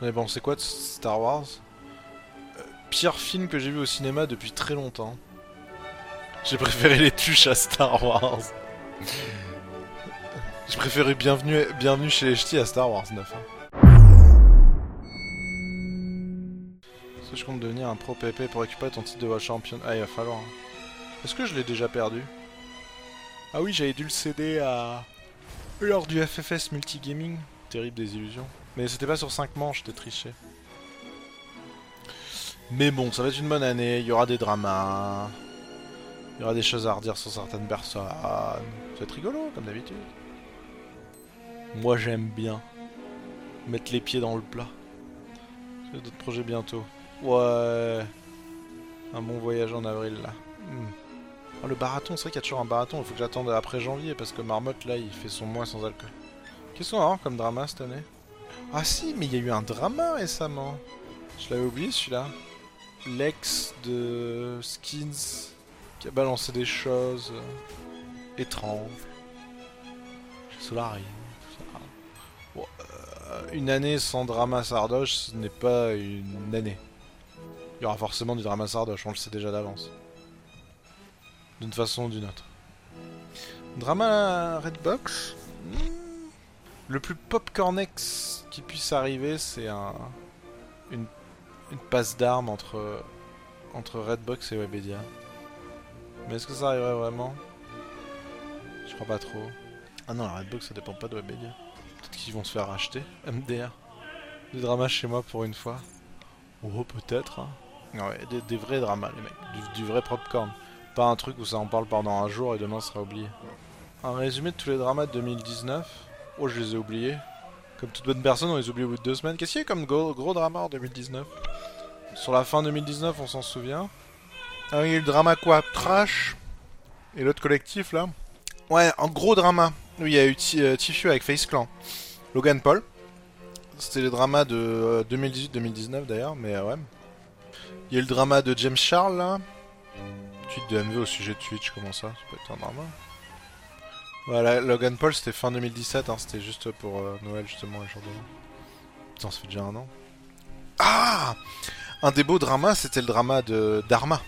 J'en ai pensé quoi de Star Wars? Euh, Pire film que j'ai vu au cinéma depuis très longtemps. J'ai préféré les tuches à Star Wars. J'ai préféré Bienvenue, Bienvenue chez les Ch'tis à Star Wars 9. hein. Est-ce que je compte devenir un pro PP pour récupérer ton titre de Champion? Ah, il va falloir. hein. Est-ce que je l'ai déjà perdu? Ah oui, j'avais dû le céder à... Lors du FFS Multigaming. Terrible désillusion. Mais c'était pas sur 5 manches, j'étais triché. Mais bon, ça va être une bonne année, il y aura des dramas. Il y aura des choses à redire sur certaines personnes. Ça va être rigolo, comme d'habitude. Moi, j'aime bien mettre les pieds dans le plat. J'ai d'autres projets bientôt. Ouais. Un bon voyage en avril, là. Hmm. Oh, le barathon, c'est vrai qu'il y a toujours un barathon. Il faut que j'attende après janvier parce que Marmotte, là, il fait son mois sans alcool. Qu'est-ce qu'on va avoir comme drama cette année? Ah si, mais il y a eu un drama récemment. Je l'avais oublié celui-là. L'ex de Skins qui a balancé des choses euh, étranges. Solari. Bon, euh, une année sans drama Sardoche, ce n'est pas une année. Il y aura forcément du drama Sardoche, on le sait déjà d'avance. D'une façon ou d'une autre. Drama Redbox? Le plus popcornex qui puisse arriver, c'est un une, une passe d'armes entre entre Redbox et Webedia. Mais est-ce que ça arriverait vraiment? Je crois pas trop. Ah non, la Redbox ça dépend pas de Webedia. Peut-être qu'ils vont se faire racheter. MDR. Du drama chez moi pour une fois. Oh, peut-être. hein. Ouais, des, des vrais dramas, les mecs. Du, du vrai popcorn. Pas un truc où ça en parle pendant un jour et demain sera oublié. Un résumé de tous les dramas de 2019. Oh, je les ai oubliés. Comme toute bonne personne, on les oublie au bout de deux semaines. Qu'est-ce qu'il y a comme gros, drama en 2019 Sur la fin 2019, on s'en souvient. Ah, il y a eu le drama quoi Trash Et l'autre collectif là Ouais, un gros drama. Oui, il y a eu euh, Tifu avec Face Clan. Logan Paul. C'était le drama de euh, 2018-2019 d'ailleurs, mais euh, ouais. Il y a eu le drama de James Charles là. Tweet de MV au sujet de Twitch, comment ça? Ça peut être un drama. Voilà, Logan Paul c'était fin 2017, hein, c'était juste pour euh, Noël justement, les jours de. Putain, ça fait déjà un an. Ah Un des beaux dramas, c'était le drama de d'Arma.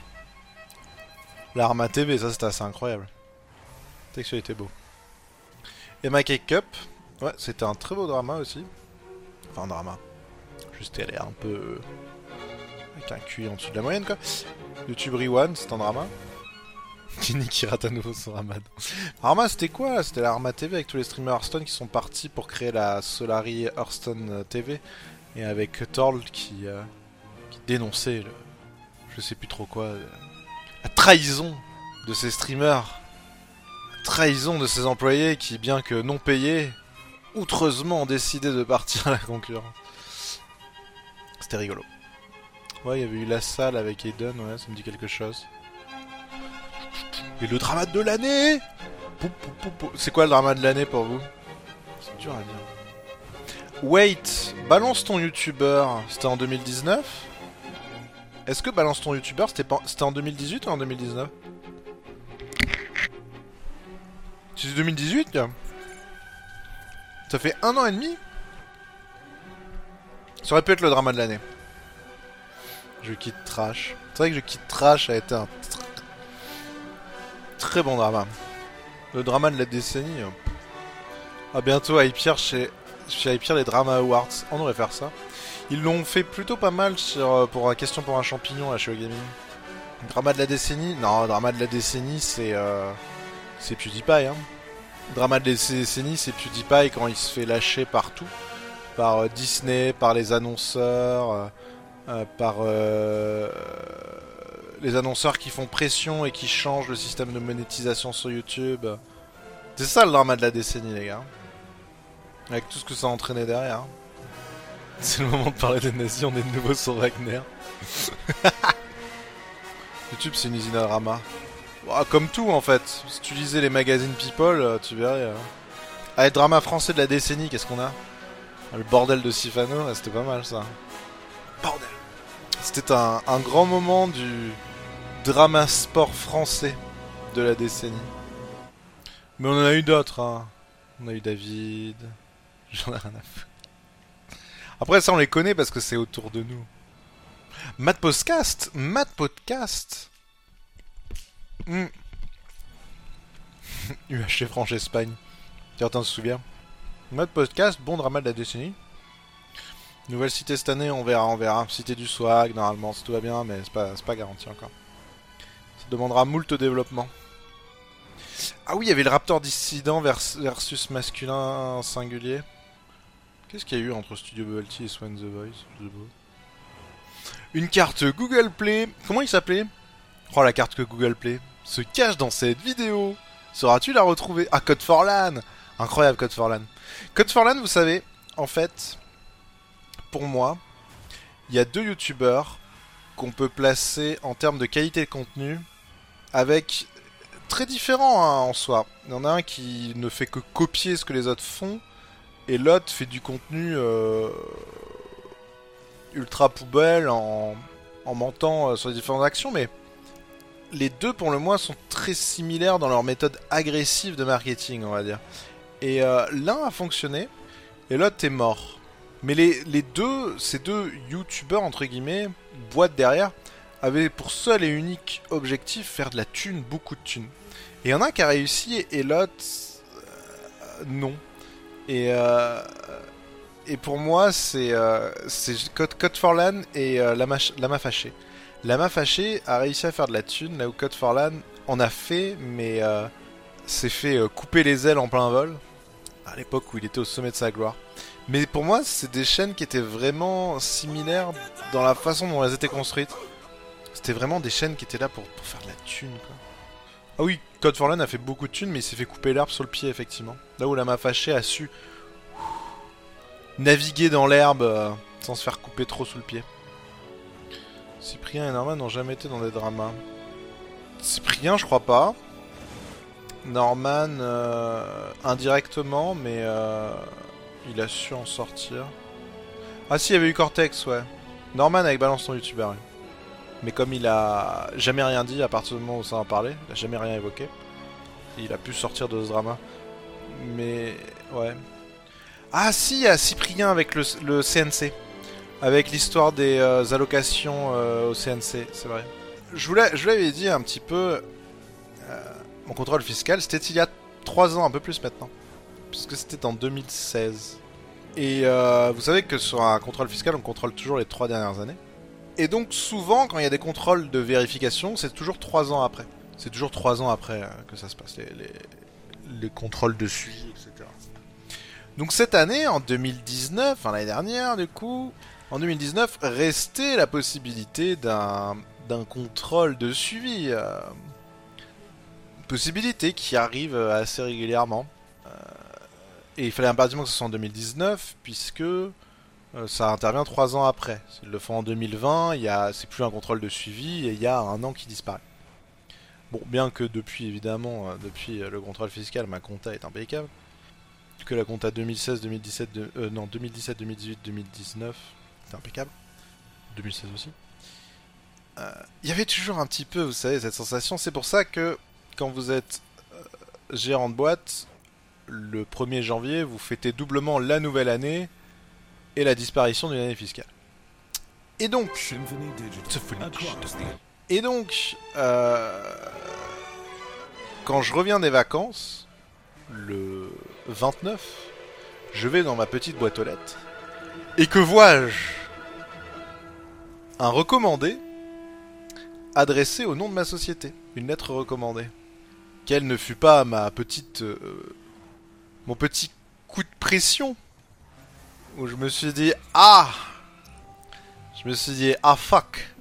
L'Arma TV, ça c'était assez incroyable. Le texte était beau. Et My Cake Cup, ouais, c'était un très beau drama aussi. Enfin, un drama. Juste elle est un peu. euh, avec un QI en dessous de la moyenne quoi. YouTube Rewan, c'est un drama. Kenny qui rate à nouveau son ramadan. Arma, c'était quoi C'était l'Arma TV avec tous les streamers Hearthstone qui sont partis pour créer la Solari Hearthstone euh, TV. Et avec Torl qui, euh, qui dénonçait le. Je sais plus trop quoi. euh, la trahison de ces streamers. La trahison de ces employés qui, bien que non payés, outreusement ont décidé de partir à la concurrence. C'était rigolo. Ouais, il y avait eu la salle avec Aiden, ouais, ça me dit quelque chose. Et le drama de l'année. C'est quoi le drama de l'année pour vous C'est dur à dire. Wait, balance ton youtubeur, c'était en 2019 Est-ce que balance ton youtubeur, c'était en 2018 ou en 2019 C'est 2018 gars. Ça fait un an et demi? Ça aurait pu être le drama de l'année. Je quitte Trash. C'est vrai que je quitte Trash a été un très bon drama. Le drama de la décennie. À bientôt à chez, chez Hypierre les Drama Awards. On devrait faire ça. Ils l'ont fait plutôt pas mal sur, euh, pour la question pour un champignon à chez Gaming. Drama de la décennie? Non, drama de la décennie c'est euh, c'est PewDiePie. Hein. Drama de la décennie c'est PewDiePie quand il se fait lâcher partout. Par euh, Disney, par les annonceurs, euh, euh, par euh, les annonceurs qui font pression et qui changent le système de monétisation sur YouTube. C'est ça le drama de la décennie, les gars. Avec tout ce que ça a entraîné derrière. C'est le moment de parler des nazis, on est de nouveau sur Wagner. YouTube, c'est une usine à drama. Comme tout, en fait. Si tu lisais les magazines People, euh, tu verrais. euh. Ah, et drama français de la décennie, qu'est-ce qu'on a? Ah, Le bordel de Sifano, c'était pas mal, ça. Bordel C'était un grand moment du drama sport français de la décennie. Mais on en a eu d'autres, hein. On a eu David. J'en ai rien à foutre. Après, ça, on les connaît parce que c'est autour de nous. Mad Podcast Mad Podcast hmm. UHC France-Espagne. Certains se souviennent. Mad Podcast, bon drama de la décennie. Nouvelle cité cette année, on verra, on verra. Cité du swag, normalement, si tout va bien, mais c'est pas garanti encore. Demandera moult développement. Ah oui, il y avait le Raptor dissident versus masculin singulier. Qu'est-ce qu'il y a eu entre Studio Bubble et Swan the Voice Une carte Google Play. Comment il s'appelait? Oh, la carte que Google Play se cache dans cette vidéo. Sauras-tu la retrouver? Ah, Code for LAN Incroyable, Code for LAN. Code for LAN, vous savez, en fait, pour moi, il y a deux youtubeurs qu'on peut placer en termes de qualité de contenu avec très différents hein, en soi. Il y en a un qui ne fait que copier ce que les autres font et l'autre fait du contenu euh, ultra poubelle en, en mentant euh, sur les différentes actions, mais les deux pour le moins sont très similaires dans leur méthode agressive de marketing, on va dire. Et euh, l'un a fonctionné et l'autre est mort. Mais les, les deux, ces deux youtubeurs, entre guillemets, boîte derrière, avaient pour seul et unique objectif faire de la thune, beaucoup de thune. Et il y en a un qui a réussi et l'autre, euh, non. Et, euh, et pour moi, c'est euh, Code, Code for LAN et euh, Lama, Lama Fâché. Lama Fâché a réussi à faire de la thune, là où Code for LAN en a fait, mais s'est fait couper les ailes en plein vol, à l'époque où il était au sommet de sa gloire. Mais pour moi, c'est des chaînes qui étaient vraiment similaires dans la façon dont elles étaient construites. C'était vraiment des chaînes qui étaient là pour, faire de la thune, quoi. Ah oui, Code for Land a fait beaucoup de thunes, mais il s'est fait couper l'herbe sur le pied, effectivement. Là où la m'a fâché a su naviguer dans l'herbe euh, sans se faire couper trop sous le pied. Cyprien et Norman n'ont jamais été dans des dramas. Cyprien, je crois pas. Norman, euh, indirectement, mais euh, il a su en sortir. Ah si, il y avait eu Cortex, ouais. Norman avec Balance ton youtubeur. Mais comme il a jamais rien dit à partir du moment où ça en parlait, il a jamais rien évoqué. il a pu sortir de ce drama. Mais ouais. Ah si, a Cyprien avec le, CNC. Avec l'histoire des euh, allocations euh, au CNC, c'est vrai. Je vous l'avais dit un petit peu. Euh, mon contrôle fiscal, c'était il y a 3 ans, un peu plus maintenant puisque c'était en 2016. Et vous savez que sur un contrôle fiscal, on contrôle toujours les trois dernières années. Et donc souvent, quand il y a des contrôles de vérification, c'est toujours trois ans après. C'est toujours trois ans après euh, que ça se passe, les, les, contrôles de suivi, etc. Donc cette année, en 2019, enfin l'année dernière du coup, en 2019, restait la possibilité d'un contrôle de suivi. Euh, possibilité qui arrive assez régulièrement. Et il fallait impérativement que ce soit en 2019, puisque euh, ça intervient trois ans après. S'ils le font en 2020, il y a, c'est plus un contrôle de suivi et il y a un an qui disparaît. Bon, bien que depuis, évidemment, euh, depuis euh, le contrôle fiscal, ma compta est impeccable. Que la compta 2016, 2017, non, 2017, 2018, 2019 est impeccable. 2016 aussi. Il y avait toujours un petit peu, vous savez, cette sensation. C'est pour ça que quand vous êtes gérant de boîte, le 1er janvier, vous fêtez doublement la nouvelle année et la disparition d'une année fiscale. Et donc, et donc, euh, quand je reviens des vacances, le 29, je vais dans ma petite boîte aux lettres. Et que vois-je? Un recommandé adressé au nom de ma société. Une lettre recommandée. Quelle ne fut pas ma petite euh, mon petit coup de pression où je me suis dit ah je me suis dit ah fuck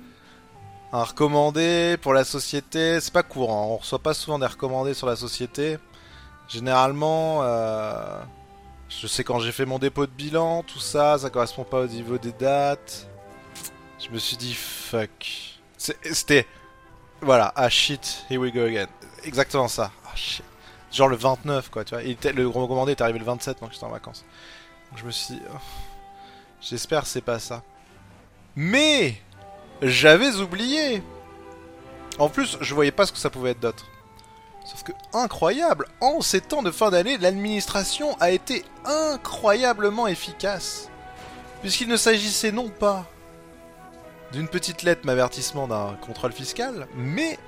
un recommandé pour la société c'est pas courant on reçoit pas souvent des recommandés sur la société. Généralement euh, je sais quand j'ai fait mon dépôt de bilan tout ça ça correspond pas au niveau des dates. Je me suis dit fuck. C'était voilà ah shit here we go again. Exactement ça. Ah shit. Genre le 29, quoi, tu vois. Et le gros commandé est arrivé le 27, donc j'étais en vacances. Je me suis oh, j'espère c'est pas ça. Mais j'avais oublié. En plus, je voyais pas ce que ça pouvait être d'autre. Sauf que, incroyable, en ces temps de fin d'année, l'administration a été incroyablement efficace. Puisqu'il ne s'agissait non pas d'une petite lettre m'avertissement d'un contrôle fiscal, mais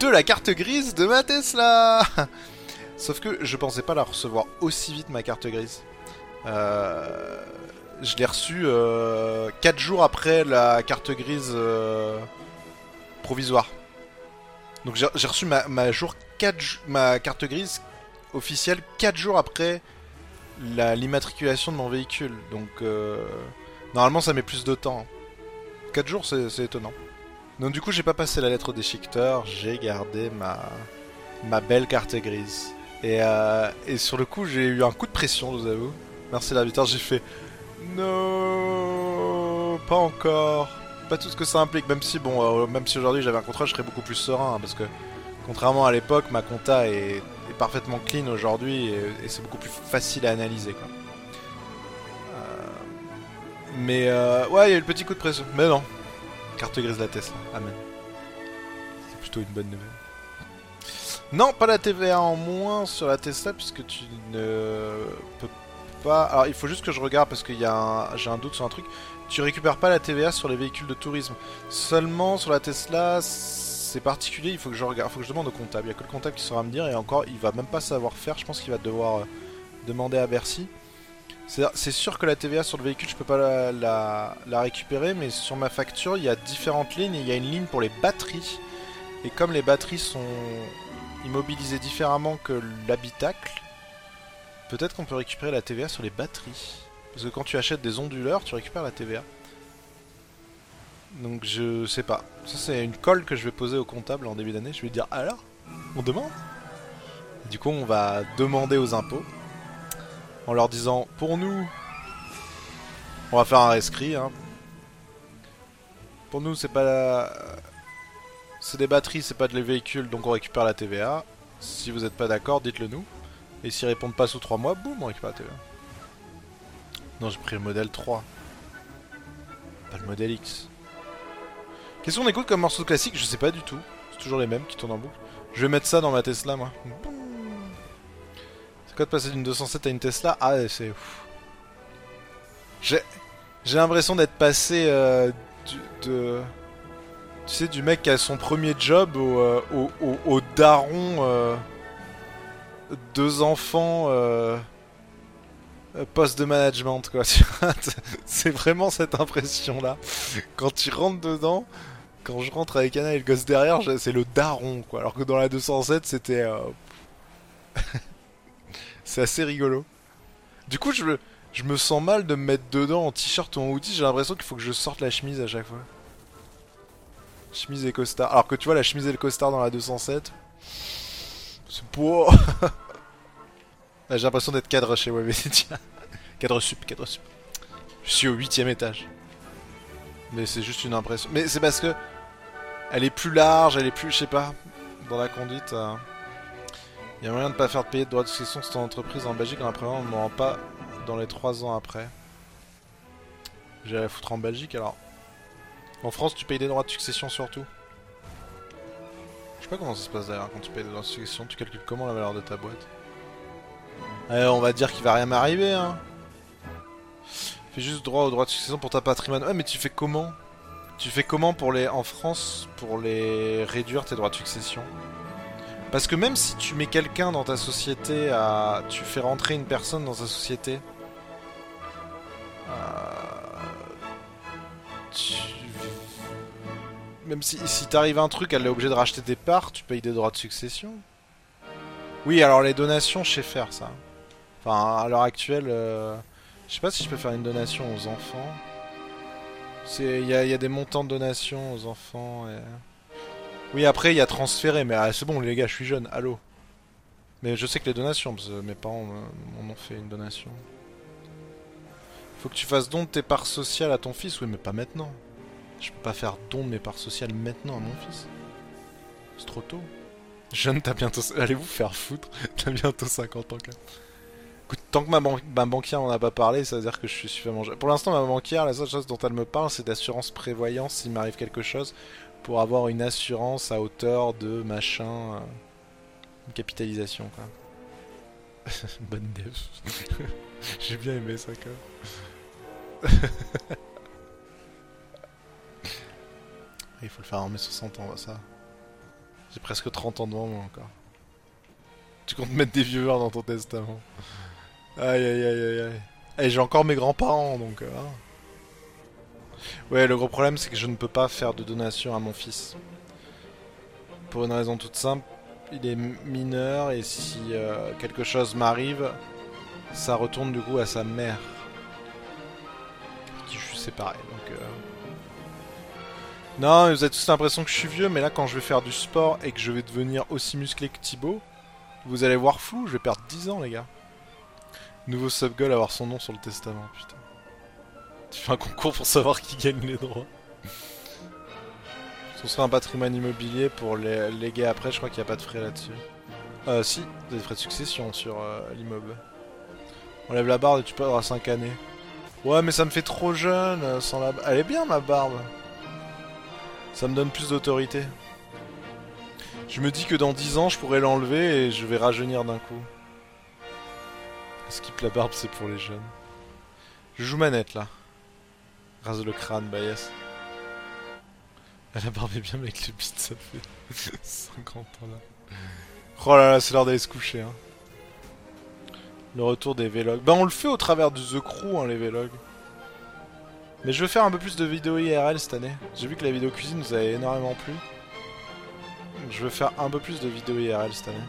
de la carte grise de ma Tesla Sauf que je pensais pas la recevoir aussi vite ma carte grise. Euh, je l'ai reçue 4 euh, jours après la carte grise euh, provisoire. Donc j'ai reçu ma, jour 4, ma carte grise officielle 4 jours après l'immatriculation de mon véhicule. Donc normalement ça met plus de temps. 4 jours c'est étonnant. Donc du coup j'ai pas passé la lettre au déchiqueteur, j'ai gardé ma, belle carte grise. Et, et sur le coup j'ai eu un coup de pression je vous avoue. Merci l'arbitre, j'ai fait non pas encore. Pas tout ce que ça implique, même si bon euh, même si aujourd'hui j'avais un contrat je serais beaucoup plus serein hein, parce que contrairement à l'époque ma compta est, parfaitement clean aujourd'hui et, c'est beaucoup plus facile à analyser. Euh, mais ouais il y a eu le petit coup de pression. Mais non, Carte grise la Tesla. Amen. C'est plutôt une bonne nouvelle. Non, pas la TVA en moins sur la Tesla puisque tu ne Alors il faut juste que je regarde parce que un... j'ai un doute sur un truc. Tu récupères pas la TVA sur les véhicules de tourisme. Seulement sur la Tesla, c'est particulier. Il faut que je regarde, faut que je demande au comptable. Il y a que le comptable qui saura me dire et encore, il va même pas savoir faire. Je pense qu'il va devoir euh, demander à Bercy. C'est sûr que la TVA sur le véhicule, je peux pas la, récupérer, mais sur ma facture, il y a différentes lignes il y a une ligne pour les batteries. Et comme les batteries sont immobilisées différemment que l'habitacle, peut-être qu'on peut récupérer la TVA sur les batteries. Parce que quand tu achètes des onduleurs, tu récupères la TVA. Donc je sais pas. Ça c'est une colle que je vais poser au comptable en début d'année. Je vais lui dire alors, on demande? Du coup on va demander aux impôts en leur disant pour nous, on va faire un rescrit. Hein. Pour nous, c'est pas la... C'est des batteries, c'est pas de les véhicules, donc on récupère la TVA. Si vous n'êtes pas d'accord, dites-le nous. Et s'ils répondent pas sous 3 mois, boum, on récupère la. Non, j'ai pris le modèle 3. Pas le modèle X. Qu'est-ce qu'on écoute comme morceau classique? Je sais pas du tout. C'est toujours les mêmes qui tournent en boucle. Je vais mettre ça dans ma Tesla, moi. C'est quoi de passer d'une 207 à une Tesla? Ah, c'est... J'ai... J'ai l'impression d'être passé euh, du, de... Tu sais, du mec qui a son premier job au, euh, au, au, daron... Euh, deux enfants... poste de management, quoi. c'est vraiment cette impression-là. Quand tu rentres dedans... Quand je rentre avec Anna et le gosse derrière, c'est le daron, quoi. Alors que dans la 207, c'était... C'est assez rigolo. Du coup, je me, je me sens mal de me mettre dedans en t-shirt ou en hoodie. J'ai l'impression qu'il faut que je sorte la chemise à chaque fois. Chemise et costard. Alors que tu vois, la chemise et le costard dans la 207. C'est pour. J'ai l'impression d'être cadre chez Webedia. cadre sup, cadre sup. Je suis au huitième étage. Mais c'est juste une impression. Mais c'est parce que elle est plus large, elle est plus, je sais pas, dans la conduite. Euh, il y a moyen de pas faire payer de droits de succession sur ton entreprise en Belgique en apprenant, on ne rend pas dans les 3 ans après. J'ai foutre en Belgique alors. En France, tu payes des droits de succession surtout. Pas comment ça se passe d'ailleurs quand tu payes de succession. Tu calcules comment la valeur de ta boîte eh, On va dire qu'il va rien m'arriver, hein. Fais juste droit aux droits de succession pour ta patrimoine. Ouais, mais tu fais comment? Tu fais comment pour les en France pour les réduire tes droits de succession? Parce que même si tu mets quelqu'un dans ta société, à... tu fais rentrer une personne dans ta société, même si, si t'arrive un truc, elle est obligée de racheter des parts, tu payes des droits de succession. Oui, alors les donations, je sais faire ça. Enfin, à l'heure actuelle, euh, je sais pas si je peux faire une donation aux enfants. Il y, y a, des montants de donation aux enfants. Et... Oui, après, il y a transféré, mais ah, c'est bon, les gars, je suis jeune, allô. Mais je sais que les donations, parce que mes parents m'en ont fait une donation. Faut que tu fasses don de tes parts sociales à ton fils, oui, mais pas maintenant. Je peux pas faire don de mes parts sociales maintenant à mon fils. C'est trop tôt. Jeune, t'as bientôt... Allez vous faire foutre, t'as bientôt 50 ans quand même. Écoute, tant que ma, ma banquière m'en a pas parlé, ça veut dire que je suis suffisamment jeune. Pour l'instant, ma banquière, la seule chose dont elle me parle, c'est d'assurance prévoyance s'il m'arrive quelque chose pour avoir une assurance à hauteur de machin. Euh, une capitalisation, quoi. Bonne dev. J'ai bien aimé ça, quoi. Il faut le faire en mes 60 ans, ça. J'ai presque 30 ans devant moi encore. Tu comptes mettre des viewers dans ton testament. Aïe aïe aïe aïe aïe. Et j'ai encore mes grands-parents donc. Euh, hein. Ouais, le gros problème c'est que je ne peux pas faire de donation à mon fils. Pour une raison toute simple, il est mineur et si euh, quelque chose m'arrive, ça retourne du coup à sa mère. Qui je suis séparé donc. Euh... Non, vous avez tous l'impression que je suis vieux, mais là quand je vais faire du sport et que je vais devenir aussi musclé que Thibaut, vous allez voir flou, je vais perdre 10 ans les gars. Nouveau subgoal, avoir son nom sur le testament, putain. Tu fais un concours pour savoir qui gagne les droits. Ce serait un patrimoine immobilier pour les léguer après, je crois qu'il n'y a pas de frais là-dessus. Euh, si, des frais de succession sur euh, l'immeuble. Enlève la barbe et tu peux avoir 5 années. Ouais, mais ça me fait trop jeune euh, sans la Elle est bien ma barbe. Ça me donne plus d'autorité. Je me dis que dans 10 ans, je pourrais l'enlever et je vais rajeunir d'un coup. Skip la barbe, c'est pour les jeunes? Je joue manette là. Rase le crâne, bah yes. La barbe est bien, avec le beat, ça fait 50 ans là. Oh là là, c'est l'heure d'aller se coucher. Hein. Le retour des vlogs. Bah, on le fait au travers de The Crew, hein, les vlogs. Mais je veux faire un peu plus de vidéos IRL cette année. J'ai vu que la vidéo cuisine nous avait énormément plu. Je veux faire un peu plus de vidéos IRL cette année.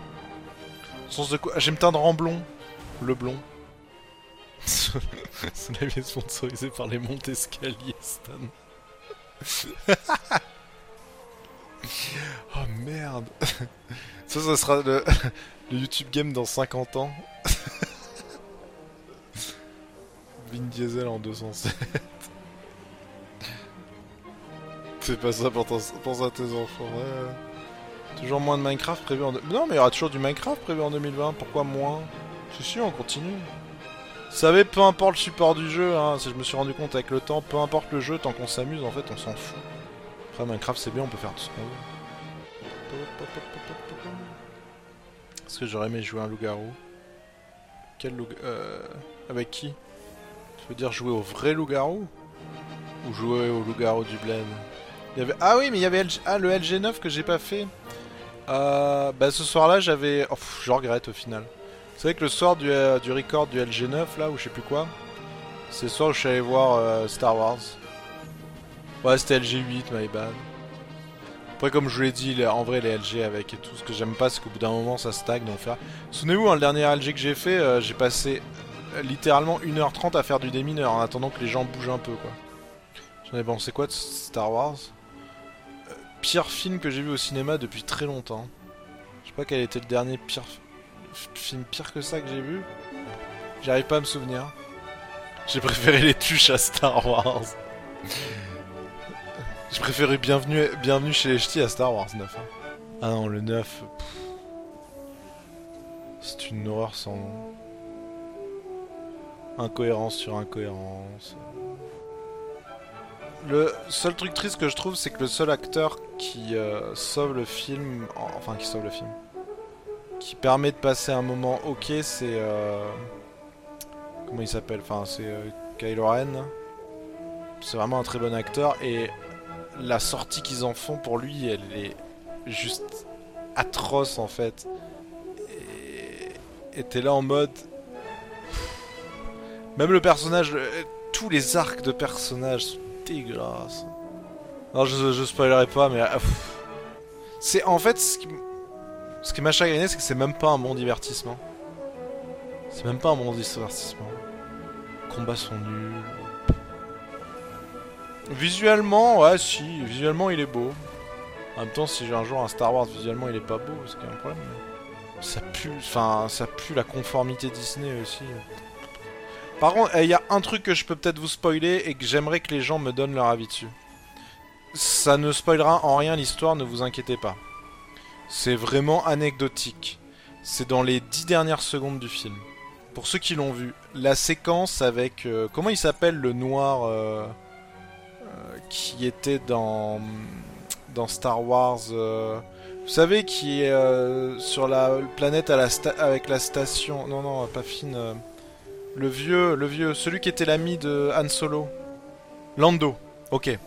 Sens de quoi J'aime teindre en blond. Le blond. Ce est sponsorisé par les Montescalier Stan. oh merde. Ça, ça sera le, le YouTube game dans 50 ans. Vin Diesel en 207. Fais pas ça pour pense à tes enfants. Toujours moins de Minecraft prévu en... Non mais il y aura toujours du Minecraft prévu en 2020. Pourquoi moins? Si si, on continue. Vous savez, peu importe le support du jeu, hein, si je me suis rendu compte avec le temps, peu importe le jeu, tant qu'on s'amuse, en fait, on s'en fout. Après, Minecraft, c'est bien, on peut faire tout ce qu'on veut. Est-ce que j'aurais aimé jouer un loup-garou? Quel loup euh... Avec qui? Tu veux dire jouer au vrai loup-garou? Ou jouer au loup-garou du bled? Ah oui, mais il y avait ah, le LG9 que j'ai pas fait. Euh, bah ce soir-là, j'avais... Oh, je regrette au final. Vous savez que le soir du, euh, du record du LG9, là, ou je sais plus quoi, c'est le soir où je suis allé voir euh, Star Wars. Ouais, c'était LG8, my bad. Après, comme je vous l'ai dit, en vrai, les LG avec et tout, ce que j'aime pas, c'est qu'au bout d'un moment, ça stagne. Donc, faire... Souvenez-vous, hein, le dernier LG que j'ai fait, j'ai passé littéralement 1h30 à faire du démineur en attendant que les gens bougent un peu, quoi. J'en ai pensé quoi de Star Wars? Pire film que j'ai vu au cinéma depuis très longtemps. Je sais pas quel était le dernier pire film pire que ça que j'ai vu. J'arrive pas à me souvenir. J'ai préféré les tuches à Star Wars. j'ai préféré Bienvenue, Bienvenue chez les Ch'tis à Star Wars 9. Hein. Ah non, le 9. C'est une horreur sans. Incohérence sur incohérence. Le seul truc triste que je trouve, c'est que le seul acteur qui euh, sauve le film, enfin qui sauve le film, qui permet de passer un moment ok, c'est euh, comment il s'appelle Enfin, c'est euh, Kylo Ren. C'est vraiment un très bon acteur et la sortie qu'ils en font pour lui, elle est juste atroce en fait. Et t'es là en mode, même le personnage, tous les arcs de personnages dégueulasse. Non, je, je spoilerai pas, mais... Ah, c'est en fait... Ce qui, ce qui m'a chagriné, c'est que c'est même pas un bon divertissement. C'est même pas un bon divertissement. Combats sont nuls. Visuellement, ouais, si. Visuellement, il est beau. En même temps, si j'ai un jour un Star Wars, visuellement, il est pas beau, c'est quand même un problème. Ça pue, enfin, ça pue la conformité Disney aussi. Par contre, il y a un truc que je peux peut-être vous spoiler et que j'aimerais que les gens me donnent leur avis dessus. Ça ne spoilera en rien l'histoire, ne vous inquiétez pas. C'est vraiment anecdotique. C'est dans les dix dernières secondes du film. Pour ceux qui l'ont vu, la séquence avec... Euh, comment il s'appelle le noir euh, euh, qui était dans, Star Wars Vous savez, qui est sur la planète avec la station... Non, non, pas fine Le vieux, le vieux, celui qui était l'ami de Han Solo. Lando. Ok.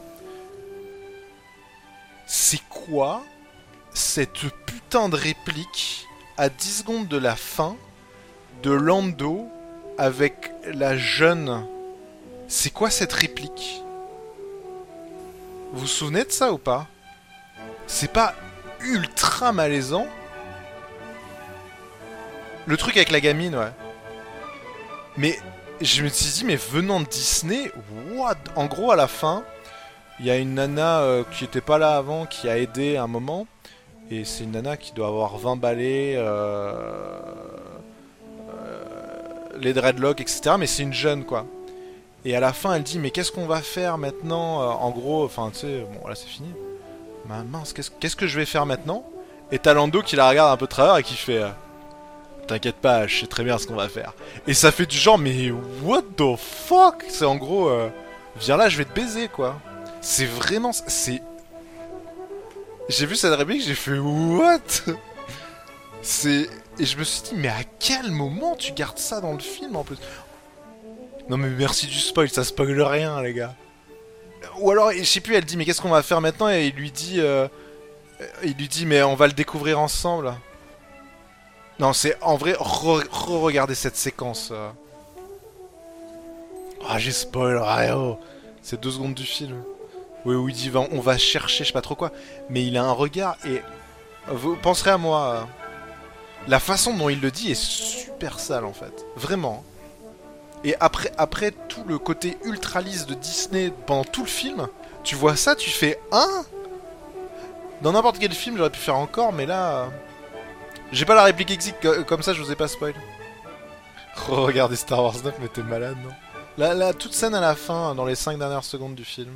C'est quoi cette putain de réplique à 10 secondes de la fin de Lando avec la jeune? C'est quoi cette réplique? Vous vous souvenez de ça ou pas? C'est pas ultra malaisant? Le truc avec la gamine, ouais. Mais je me suis dit, mais venant de Disney, what? En gros, à la fin, il y a une nana euh, qui était pas là avant, qui a aidé un moment. Et c'est une nana qui doit avoir 20 balais, euh, euh, les dreadlocks, etc. Mais c'est une jeune, quoi. Et à la fin, elle dit, mais qu'est-ce qu'on va faire maintenant En gros, enfin, tu sais, bon, là, c'est fini. Ma mince, qu'est-ce que je vais faire maintenant? Et Talando qui la regarde un peu de travers et qui fait... T'inquiète pas, je sais très bien ce qu'on va faire. Et ça fait du genre, mais what the fuck? C'est en gros, euh, viens là, je vais te baiser, quoi. C'est vraiment... C'est... J'ai vu cette réplique, j'ai fait what? C'est... Et je me suis dit, mais à quel moment tu gardes ça dans le film, en plus? Non mais merci du spoil, ça spoil rien, les gars. Ou alors, je sais plus, elle dit, mais qu'est-ce qu'on va faire maintenant? Et il lui dit... euh, Il lui dit, mais on va le découvrir ensemble. Non, c'est en vrai, re-regardez cette séquence. euh. Ah, j'ai spoil, ah, oh. C'est deux secondes du film. Oui, où il dit on va chercher, je sais pas trop quoi. Mais il a un regard et. Vous penserez à moi. euh, La façon dont il le dit est super sale en fait. Vraiment. Et après, après tout le côté ultraliste de Disney pendant tout le film, tu vois ça, tu fais Hein? Dans n'importe quel film, j'aurais pu faire encore, mais là. euh, j'ai pas la réplique exit, co- comme ça je vous ai pas spoil. Regardez Star Wars 9, mais t'es malade, non? La, la toute scène à la fin, dans les 5 dernières secondes du film.